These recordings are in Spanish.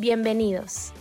Bienvenidos.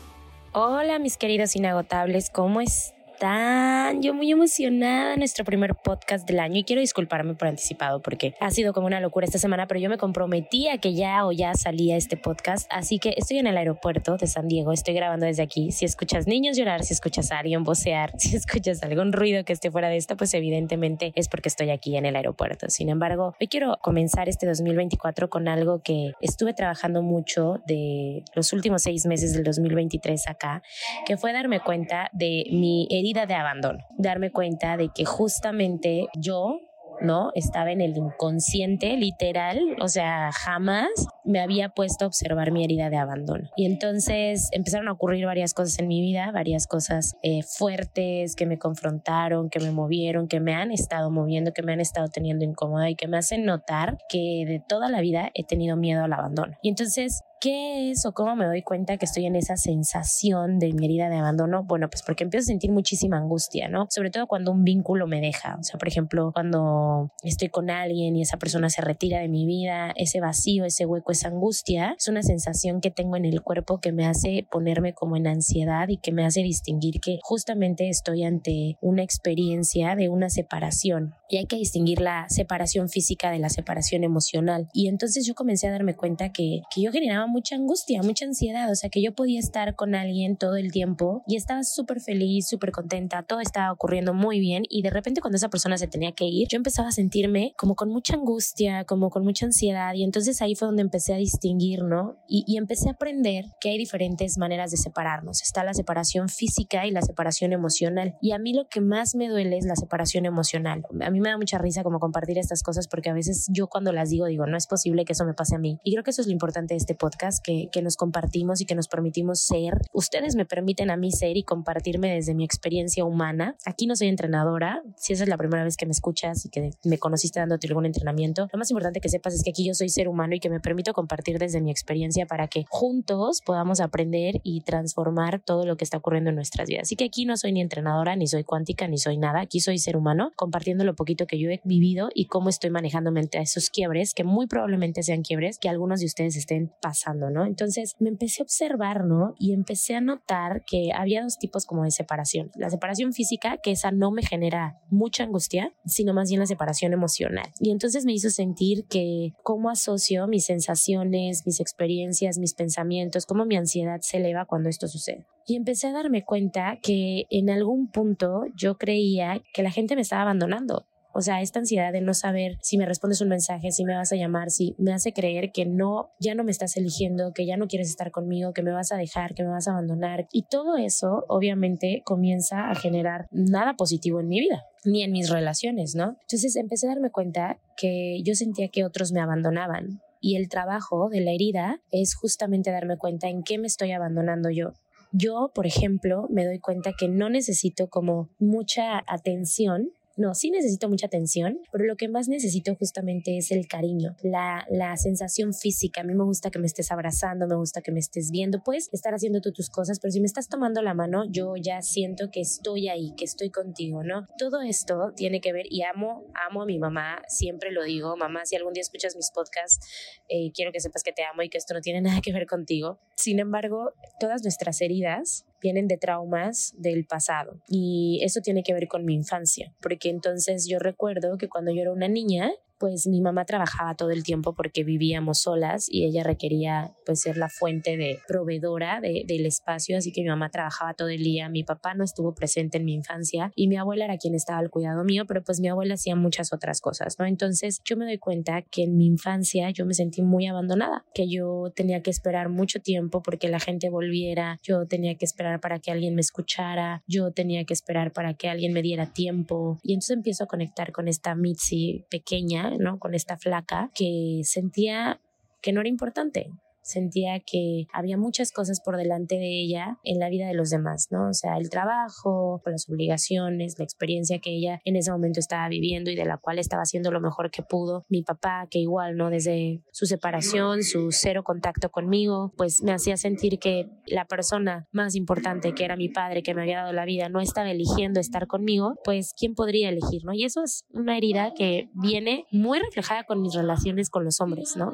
Hola mis queridos inagotables, ¿cómo están? Están? Yo muy emocionada, nuestro primer podcast del año y quiero disculparme por anticipado porque ha sido como una locura esta semana, pero yo me comprometía que ya o ya salía este podcast, así que estoy en el aeropuerto de San Diego, estoy grabando desde aquí. Si escuchas niños llorar, si escuchas a alguien vocear, si escuchas algún ruido que esté fuera de esto, pues evidentemente es porque estoy aquí en el aeropuerto. Sin embargo, hoy quiero comenzar este 2024 con algo que estuve trabajando mucho de los últimos seis meses del 2023 acá, que fue darme cuenta de mi herida de abandono, darme cuenta de que justamente yo ¿no? Estaba en el inconsciente, literal, o sea, jamás me había puesto a observar mi herida de abandono. Y entonces empezaron a ocurrir varias cosas en mi vida, varias cosas eh, fuertes que me confrontaron, que me movieron, que me han estado moviendo, que me han estado teniendo incómoda y que me hacen notar que de toda la vida he tenido miedo al abandono. Y entonces ¿Qué es o cómo me doy cuenta que estoy en esa sensación de mi herida de abandono? Bueno, pues porque empiezo a sentir muchísima angustia, ¿no? Sobre todo cuando un vínculo me deja. O sea, por ejemplo, cuando estoy con alguien y esa persona se retira de mi vida, ese vacío, ese hueco, esa angustia, es una sensación que tengo en el cuerpo que me hace ponerme como en ansiedad y que me hace distinguir que justamente estoy ante una experiencia de una separación. Y hay que distinguir la separación física de la separación emocional. Y entonces yo comencé a darme cuenta que, que yo generaba mucha angustia, mucha ansiedad, o sea que yo podía estar con alguien todo el tiempo y estaba súper feliz, súper contenta, todo estaba ocurriendo muy bien y de repente cuando esa persona se tenía que ir, yo empezaba a sentirme como con mucha angustia, como con mucha ansiedad y entonces ahí fue donde empecé a distinguir, ¿no? Y, y empecé a aprender que hay diferentes maneras de separarnos. Está la separación física y la separación emocional. Y a mí lo que más me duele es la separación emocional. A mí me da mucha risa como compartir estas cosas porque a veces yo cuando las digo digo, no es posible que eso me pase a mí. Y creo que eso es lo importante de este podcast que, que nos compartimos y que nos permitimos ser. Ustedes me permiten a mí ser y compartirme desde mi experiencia humana. Aquí no soy entrenadora. Si esa es la primera vez que me escuchas y que me conociste dándote algún entrenamiento, lo más importante que sepas es que aquí yo soy ser humano y que me permito compartir desde mi experiencia para que juntos podamos aprender y transformar todo lo que está ocurriendo en nuestras vidas. Así que aquí no soy ni entrenadora, ni soy cuántica, ni soy nada. Aquí soy ser humano compartiendo lo poquito que yo he vivido y cómo estoy manejándome a esos quiebres que muy probablemente sean quiebres que algunos de ustedes estén pasando ¿no? Entonces me empecé a observar, ¿no? Y empecé a notar que había dos tipos como de separación. La separación física, que esa no me genera mucha angustia, sino más bien la separación emocional. Y entonces me hizo sentir que cómo asocio mis sensaciones, mis experiencias, mis pensamientos, cómo mi ansiedad se eleva cuando esto sucede. Y empecé a darme cuenta que en algún punto yo creía que la gente me estaba abandonando o sea, esta ansiedad de no saber si me respondes un mensaje, si me vas a llamar, si me hace creer que no, ya no me estás eligiendo, que ya no quieres estar conmigo, que me vas a dejar, que me vas a abandonar. Y todo eso obviamente comienza a generar nada positivo en mi vida ni en mis relaciones, ¿no? Entonces empecé a darme cuenta que yo sentía que otros me abandonaban y el trabajo de la herida es justamente darme cuenta en qué me estoy abandonando yo. Yo, por ejemplo, me doy cuenta que no necesito como mucha atención no, sí necesito mucha atención, pero lo que más necesito justamente es el cariño, la, la sensación física. A mí me gusta que me estés abrazando, me gusta que me estés viendo. Puedes estar haciendo tú tus cosas, pero si me estás tomando la mano, yo ya siento que estoy ahí, que estoy contigo, ¿no? Todo esto tiene que ver y amo, amo a mi mamá, siempre lo digo, mamá, si algún día escuchas mis podcasts, eh, quiero que sepas que te amo y que esto no tiene nada que ver contigo. Sin embargo, todas nuestras heridas vienen de traumas del pasado y eso tiene que ver con mi infancia, porque entonces yo recuerdo que cuando yo era una niña, pues mi mamá trabajaba todo el tiempo porque vivíamos solas y ella requería pues ser la fuente de proveedora de, del espacio, así que mi mamá trabajaba todo el día, mi papá no estuvo presente en mi infancia y mi abuela era quien estaba al cuidado mío, pero pues mi abuela hacía muchas otras cosas, ¿no? Entonces yo me doy cuenta que en mi infancia yo me sentí muy abandonada, que yo tenía que esperar mucho tiempo porque la gente volviera, yo tenía que esperar para que alguien me escuchara, yo tenía que esperar para que alguien me diera tiempo y entonces empiezo a conectar con esta Mitzi pequeña con esta flaca que sentía que no era importante, sentía que había muchas cosas por delante de ella en la vida de los demás, ¿no? O sea, el trabajo, las obligaciones, la experiencia que ella en ese momento estaba viviendo y de la cual estaba haciendo lo mejor que pudo. Mi papá, que igual, ¿no? Desde su separación, su cero contacto conmigo, pues me hacía sentir que la persona más importante, que era mi padre, que me había dado la vida, no estaba eligiendo estar conmigo, pues ¿quién podría elegir, ¿no? Y eso es una herida que viene muy reflejada con mis relaciones con los hombres, ¿no?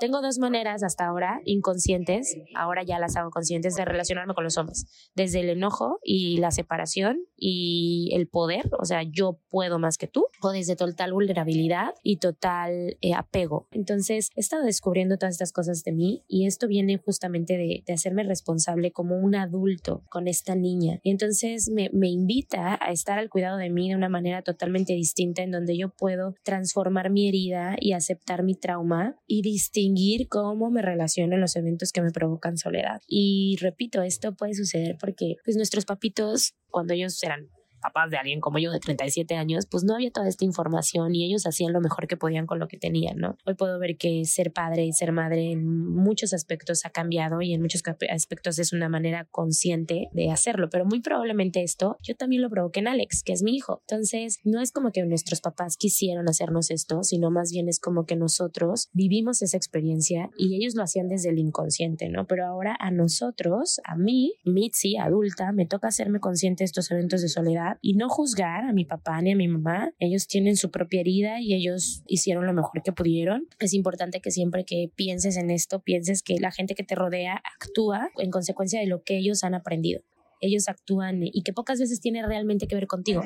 Tengo dos maneras hasta ahora inconscientes, ahora ya las hago conscientes de relacionarme con los hombres, desde el enojo y la separación y el poder, o sea, yo puedo más que tú, o desde total vulnerabilidad y total eh, apego. Entonces, he estado descubriendo todas estas cosas de mí y esto viene justamente de, hacerme responsable como un adulto con esta niña. Y entonces me, me invita a estar al cuidado de mí de una manera totalmente distinta en donde yo puedo transformar mi herida y aceptar mi trauma y distinguir cómo me relaciono en los eventos que me provocan soledad. Y repito, esto puede suceder porque pues nuestros papitos, cuando ellos eran papás de alguien como yo de 37 años, pues no había toda esta información y ellos hacían lo mejor que podían con lo que tenían, ¿no? Hoy puedo ver que ser padre y ser madre en muchos aspectos ha cambiado y en muchos aspectos es una manera consciente de hacerlo, pero muy probablemente esto yo también lo provoqué en Alex, que es mi hijo. Entonces, no es como que nuestros papás quisieron hacernos esto, sino más bien es como que nosotros vivimos esa experiencia y ellos lo hacían desde el inconsciente, ¿no? Pero ahora a nosotros, a mí, Mitzi, adulta, me toca hacerme consciente de estos eventos de soledad y no juzgar a mi papá ni a mi mamá. Ellos tienen su propia herida y ellos hicieron lo mejor que pudieron. Es importante que siempre que pienses en esto, pienses que la gente que te rodea actúa en consecuencia de lo que ellos han aprendido ellos actúan y que pocas veces tiene realmente que ver contigo,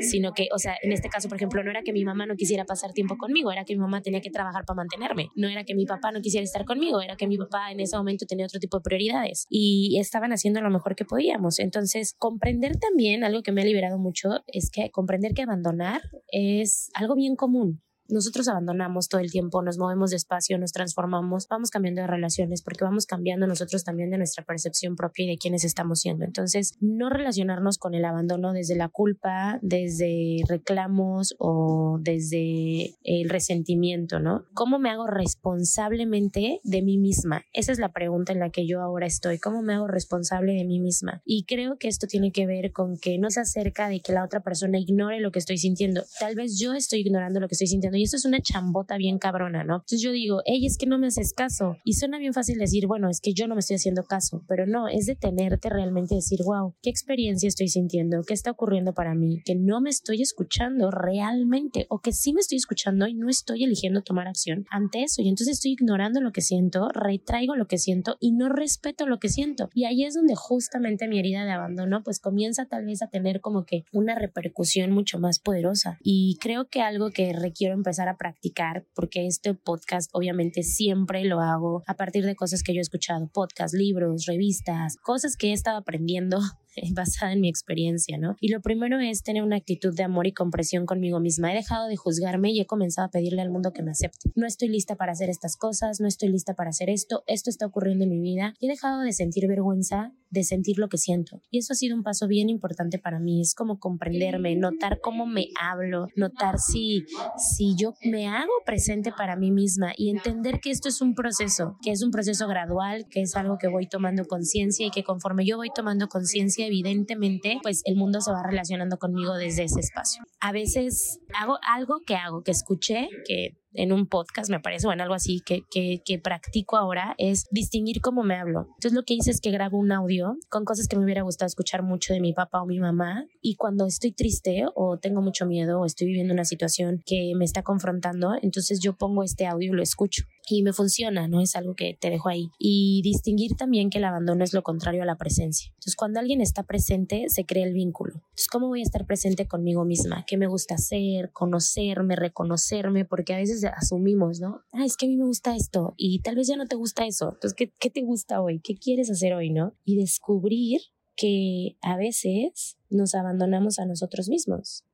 sino que, o sea, en este caso, por ejemplo, no era que mi mamá no quisiera pasar tiempo conmigo, era que mi mamá tenía que trabajar para mantenerme, no era que mi papá no quisiera estar conmigo, era que mi papá en ese momento tenía otro tipo de prioridades y estaban haciendo lo mejor que podíamos. Entonces, comprender también, algo que me ha liberado mucho, es que comprender que abandonar es algo bien común nosotros abandonamos todo el tiempo, nos movemos despacio, nos transformamos, vamos cambiando de relaciones porque vamos cambiando nosotros también de nuestra percepción propia y de quiénes estamos siendo. Entonces, no relacionarnos con el abandono desde la culpa, desde reclamos o desde el resentimiento, ¿no? ¿Cómo me hago responsablemente de mí misma? Esa es la pregunta en la que yo ahora estoy. ¿Cómo me hago responsable de mí misma? Y creo que esto tiene que ver con que no se acerca de que la otra persona ignore lo que estoy sintiendo. Tal vez yo estoy ignorando lo que estoy sintiendo y esto es una chambota bien cabrona, ¿no? Entonces yo digo, hey, es que no me haces caso. Y suena bien fácil decir, bueno, es que yo no me estoy haciendo caso, pero no, es detenerte realmente y decir, wow, ¿qué experiencia estoy sintiendo? ¿Qué está ocurriendo para mí? Que no me estoy escuchando realmente o que sí me estoy escuchando y no estoy eligiendo tomar acción ante eso. Y entonces estoy ignorando lo que siento, retraigo lo que siento y no respeto lo que siento. Y ahí es donde justamente mi herida de abandono pues comienza tal vez a tener como que una repercusión mucho más poderosa. Y creo que algo que requiero empezar a practicar, porque este podcast obviamente siempre lo hago a partir de cosas que yo he escuchado, podcast, libros, revistas, cosas que he estado aprendiendo basada en mi experiencia, ¿no? Y lo primero es tener una actitud de amor y comprensión conmigo misma. He dejado de juzgarme y he comenzado a pedirle al mundo que me acepte. No estoy lista para hacer estas cosas, no estoy lista para hacer esto, esto está ocurriendo en mi vida. Y he dejado de sentir vergüenza de sentir lo que siento. Y eso ha sido un paso bien importante para mí. Es como comprenderme, notar cómo me hablo, notar si, si yo me hago presente para mí misma y entender que esto es un proceso, que es un proceso gradual, que es algo que voy tomando conciencia y que conforme yo voy tomando conciencia, evidentemente, pues el mundo se va relacionando conmigo desde ese espacio. A veces hago algo que hago, que escuché, que en un podcast, me parece, o en algo así que, que, que, practico ahora, es distinguir cómo me hablo. Entonces lo que hice es que grabo un audio con cosas que me hubiera gustado escuchar mucho de mi papá o mi mamá y cuando estoy triste o tengo mucho miedo o estoy viviendo una situación que me está confrontando, entonces yo pongo este audio y lo escucho y me funciona, no es algo que te dejo ahí. Y distinguir también que el abandono es lo contrario a la presencia. Entonces, cuando alguien está presente, se crea el vínculo. Entonces, ¿cómo voy a estar presente conmigo misma? ¿Qué me gusta hacer? Conocerme, reconocerme, porque a veces asumimos, ¿no? Ah, es que a mí me gusta esto y tal vez ya no te gusta eso. Entonces, ¿qué, qué te gusta hoy? ¿Qué quieres hacer hoy, no? Y descubrir que a veces nos abandonamos a nosotros mismos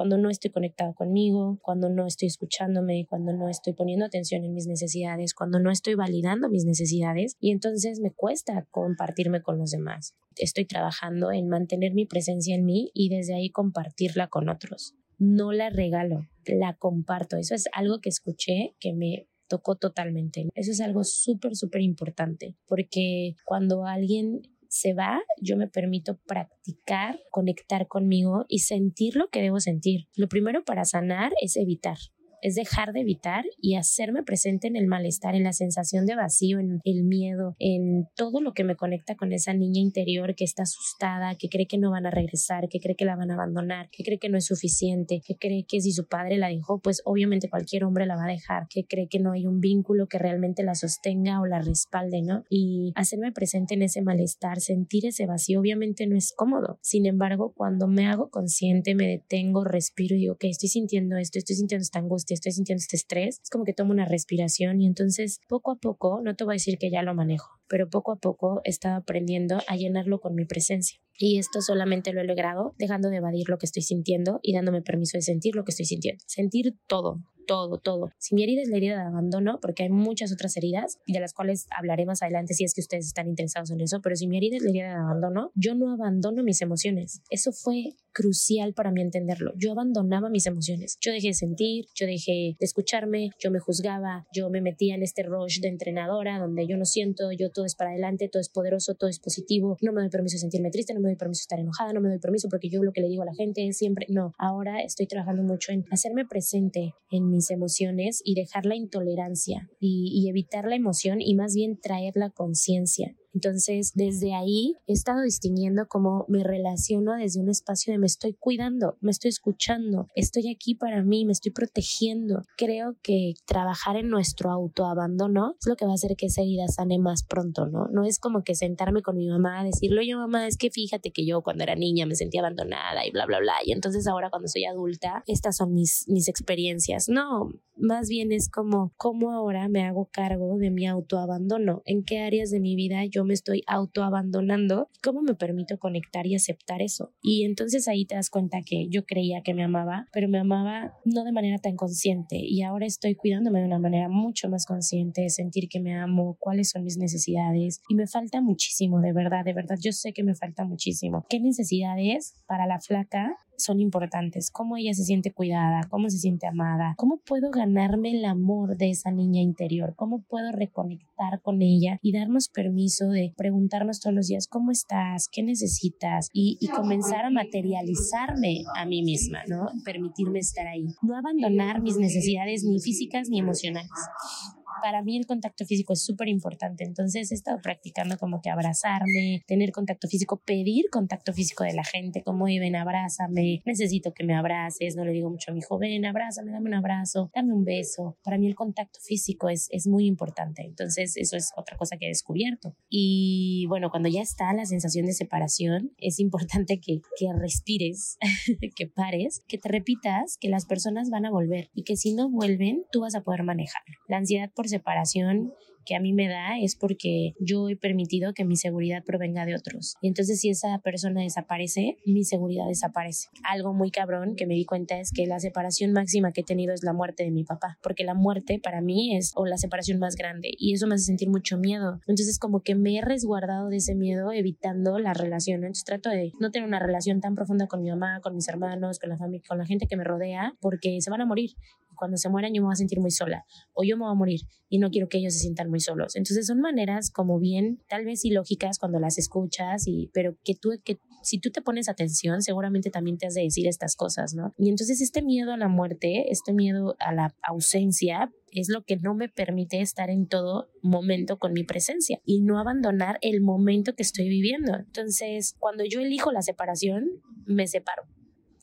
cuando no estoy conectado conmigo, cuando no estoy escuchándome, cuando no estoy poniendo atención en mis necesidades, cuando no estoy validando mis necesidades y entonces me cuesta compartirme con los demás. Estoy trabajando en mantener mi presencia en mí y desde ahí compartirla con otros no la regalo, la comparto. Eso es algo que escuché que me tocó totalmente. Eso es algo súper, súper importante, porque cuando alguien se va, yo me permito practicar, conectar conmigo y sentir lo que debo sentir. Lo primero para sanar es evitar es dejar de evitar y hacerme presente en el malestar, en la sensación de vacío, en el miedo, en todo lo que me conecta con esa niña interior que está asustada, que cree que no van a regresar, que cree que la van a abandonar, que cree que no es suficiente, que cree que si su padre la dejó, pues obviamente cualquier hombre la va a dejar, que cree que no hay un vínculo que realmente la sostenga o la respalde, ¿no? Y hacerme presente en ese malestar, sentir ese vacío, obviamente no es cómodo. Sin embargo, cuando me hago consciente, me detengo, respiro y digo, ok, estoy sintiendo esto, estoy sintiendo esta angustia, estoy sintiendo este estrés, es como que tomo una respiración y entonces poco a poco, no te voy a decir que ya lo manejo, pero poco a poco he estado aprendiendo a llenarlo con mi presencia. Y esto solamente lo he logrado dejando de evadir lo que estoy sintiendo y dándome permiso de sentir lo que estoy sintiendo. Sentir todo, todo, todo. Si mi herida es la herida de abandono, porque hay muchas otras heridas de las cuales hablaré más adelante si es que ustedes están interesados en eso, pero si mi herida es la herida de abandono, yo no abandono mis emociones. Eso fue crucial para mí entenderlo. Yo abandonaba mis emociones. Yo dejé de sentir, yo dejé de escucharme, yo me juzgaba, yo me metía en este rush de entrenadora donde yo no siento, yo todo es para adelante, todo es poderoso, todo es positivo, no me doy permiso de sentirme triste, no me doy permiso de estar enojada, no me doy permiso porque yo lo que le digo a la gente es siempre, no, ahora estoy trabajando mucho en hacerme presente en mis emociones y dejar la intolerancia y, y evitar la emoción y más bien traer la conciencia. Entonces, desde ahí he estado distinguiendo cómo me relaciono desde un espacio de me estoy cuidando, me estoy escuchando, estoy aquí para mí, me estoy protegiendo. Creo que trabajar en nuestro autoabandono es lo que va a hacer que esa herida sane más pronto, ¿no? No es como que sentarme con mi mamá a decirle, oye mamá, es que fíjate que yo cuando era niña me sentía abandonada y bla, bla, bla. Y entonces ahora cuando soy adulta, estas son mis, mis experiencias. No, más bien es como cómo ahora me hago cargo de mi autoabandono, en qué áreas de mi vida yo me estoy autoabandonando, cómo me permito conectar y aceptar eso. Y entonces ahí te das cuenta que yo creía que me amaba, pero me amaba no de manera tan consciente y ahora estoy cuidándome de una manera mucho más consciente, sentir que me amo, cuáles son mis necesidades y me falta muchísimo, de verdad, de verdad, yo sé que me falta muchísimo. ¿Qué necesidades para la flaca son importantes, cómo ella se siente cuidada, cómo se siente amada, cómo puedo ganarme el amor de esa niña interior, cómo puedo reconectar con ella y darnos permiso de preguntarnos todos los días cómo estás, qué necesitas y, y comenzar a materializarme a mí misma, ¿no? Permitirme estar ahí, no abandonar mis necesidades ni físicas ni emocionales para mí el contacto físico es súper importante. Entonces he estado practicando como que abrazarme, tener contacto físico, pedir contacto físico de la gente, como, ven, abrázame, necesito que me abraces, no le digo mucho a mi joven, abrázame, dame un abrazo, dame un beso. Para mí el contacto físico es, es muy importante. Entonces eso es otra cosa que he descubierto. Y bueno, cuando ya está la sensación de separación, es importante que, que respires, que pares, que te repitas que las personas van a volver y que si no vuelven, tú vas a poder manejar. La ansiedad por separación que a mí me da es porque yo he permitido que mi seguridad provenga de otros. Y entonces si esa persona desaparece, mi seguridad desaparece. Algo muy cabrón que me di cuenta es que la separación máxima que he tenido es la muerte de mi papá, porque la muerte para mí es o la separación más grande y eso me hace sentir mucho miedo. Entonces como que me he resguardado de ese miedo evitando la relación. Entonces trato de no tener una relación tan profunda con mi mamá, con mis hermanos, con la familia, con la gente que me rodea, porque se van a morir cuando se mueran yo me voy a sentir muy sola o yo me voy a morir y no quiero que ellos se sientan muy solos. Entonces son maneras como bien, tal vez ilógicas cuando las escuchas, y, pero que tú, que si tú te pones atención, seguramente también te has de decir estas cosas, ¿no? Y entonces este miedo a la muerte, este miedo a la ausencia, es lo que no me permite estar en todo momento con mi presencia y no abandonar el momento que estoy viviendo. Entonces, cuando yo elijo la separación, me separo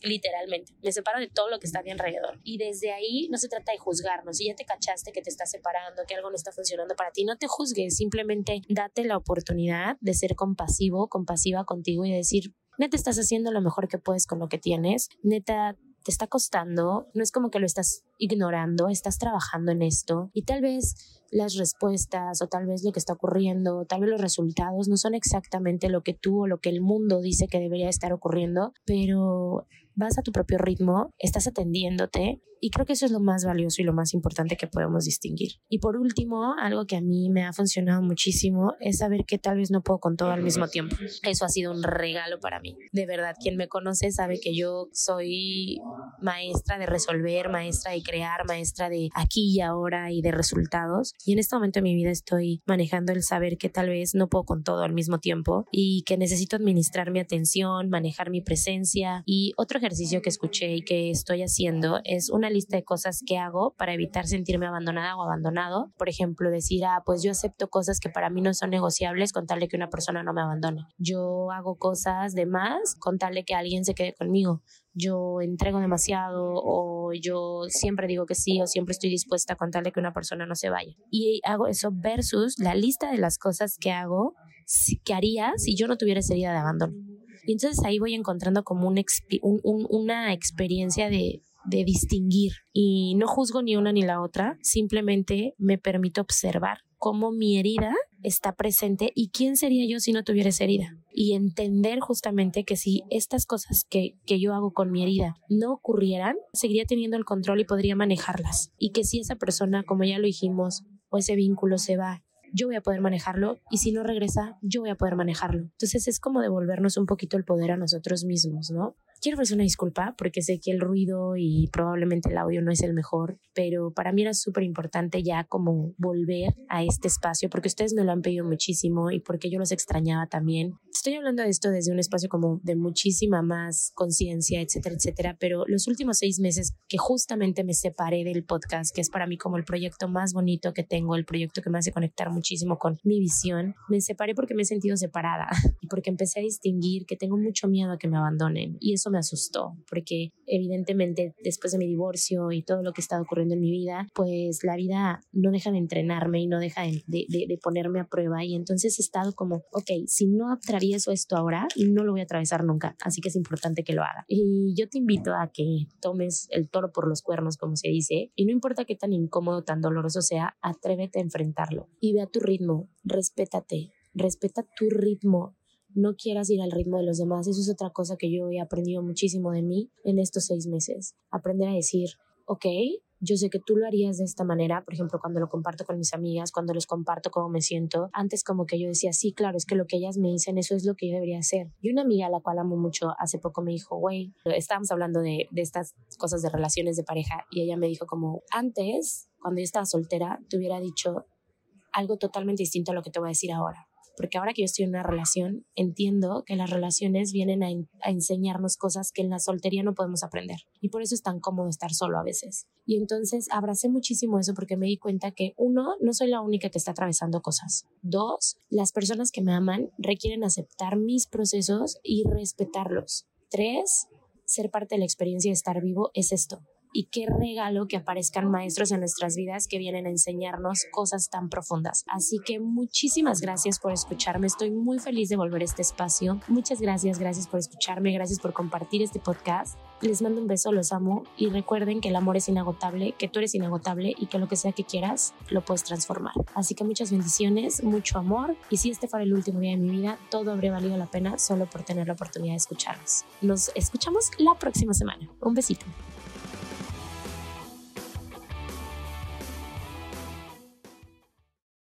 literalmente. Me separo de todo lo que está a mi alrededor. Y desde ahí no se trata de juzgarnos. Si ya te cachaste que te estás separando, que algo no está funcionando para ti, no te juzgues. Simplemente date la oportunidad de ser compasivo, compasiva contigo y decir, neta, estás haciendo lo mejor que puedes con lo que tienes. Neta, te está costando. No es como que lo estás ignorando, estás trabajando en esto. Y tal vez las respuestas o tal vez lo que está ocurriendo, tal vez los resultados no son exactamente lo que tú o lo que el mundo dice que debería estar ocurriendo, pero vas a tu propio ritmo, estás atendiéndote Y creo que eso es lo más valioso y lo más importante que podemos distinguir. Y por último, algo que a mí me ha funcionado muchísimo es saber que tal vez no puedo con todo al mismo tiempo. Eso ha sido un regalo para mí. De verdad, quien me conoce sabe que yo soy maestra de resolver, maestra de crear, maestra de aquí y ahora y de resultados. Y en este momento de mi vida estoy manejando el saber que tal vez no puedo con todo al mismo tiempo y que necesito administrar mi atención, manejar mi presencia. Y otro ejercicio que escuché y que estoy haciendo es una lista de cosas que hago para evitar sentirme abandonada o abandonado. Por ejemplo, decir, ah, pues yo acepto cosas que para mí no son negociables con tal de que una persona no me abandone. Yo hago cosas de más con tal de que alguien se quede conmigo yo entrego demasiado o yo siempre digo que sí o siempre estoy dispuesta a contarle que una persona no se vaya. Y hago eso versus la lista de las cosas que hago, que haría si yo no tuviera esa herida de abandono. Y entonces ahí voy encontrando como un, una experiencia de, de distinguir y no juzgo ni una ni la otra, simplemente me permito observar cómo mi herida está presente y quién sería yo si no tuviera esa herida. Y entender justamente que si estas cosas que, que yo hago con mi herida no ocurrieran, seguiría teniendo el control y podría manejarlas. Y que si esa persona, como ya lo dijimos, o ese vínculo se va yo voy a poder manejarlo y si no regresa, yo voy a poder manejarlo. Entonces es como devolvernos un poquito el poder a nosotros mismos, ¿no? Quiero ofrecer una disculpa porque sé que el ruido y probablemente el audio no es el mejor, pero para mí era súper importante ya como volver a este espacio porque ustedes me lo han pedido muchísimo y porque yo los extrañaba también. Estoy hablando de esto desde un espacio como de muchísima más conciencia, etcétera, etcétera, pero los últimos seis meses que justamente me separé del podcast, que es para mí como el proyecto más bonito que tengo, el proyecto que me hace conectar muchísimo con mi visión, me separé porque me he sentido separada y porque empecé a distinguir que tengo mucho miedo a que me abandonen y eso me asustó, porque evidentemente después de mi divorcio y todo lo que está ocurriendo en mi vida, pues la vida no deja de entrenarme y no deja de, de, ponerme a prueba y entonces he estado como, ok, si no atravieso esto ahora, no lo voy a atravesar nunca, así que es importante que lo haga. Y yo te invito a que tomes el toro por los cuernos, como se dice, y no importa qué tan incómodo, tan doloroso sea, atrévete a enfrentarlo y ve a tu ritmo, respétate, respeta tu ritmo, no quieras ir al ritmo de los demás. Eso es otra cosa que yo he aprendido muchísimo de mí en estos seis meses. Aprender a decir, ok, yo sé que tú lo harías de esta manera, por ejemplo, cuando lo comparto con mis amigas, cuando les comparto cómo me siento. Antes como que yo decía, sí, claro, es que lo que ellas me dicen, eso es lo que yo debería hacer. Y una amiga a la cual amo mucho hace poco me dijo, güey, estábamos hablando de, estas cosas de relaciones de pareja y ella me dijo como, antes, cuando yo estaba soltera, te hubiera dicho algo totalmente distinto a lo que te voy a decir ahora porque ahora que yo estoy en una relación, entiendo que las relaciones vienen a, enseñarnos cosas que en la soltería no podemos aprender. Y por eso es tan cómodo estar solo a veces. Y entonces abracé muchísimo eso porque me di cuenta que, uno, no soy la única que está atravesando cosas. Dos, las personas que me aman requieren aceptar mis procesos y respetarlos. Tres, ser parte de la experiencia de estar vivo es esto, y qué regalo que aparezcan maestros en nuestras vidas que vienen a enseñarnos cosas tan profundas. Así que muchísimas gracias por escucharme. Estoy muy feliz de volver a este espacio. Muchas gracias, gracias por escucharme, gracias por compartir este podcast. Les mando un beso, los amo y recuerden que el amor es inagotable, que tú eres inagotable y que lo que sea que quieras lo puedes transformar. Así que muchas bendiciones, mucho amor y si este fuera el último día de mi vida, todo habría valido la pena solo por tener la oportunidad de escucharnos. Nos escuchamos la próxima semana. Un besito.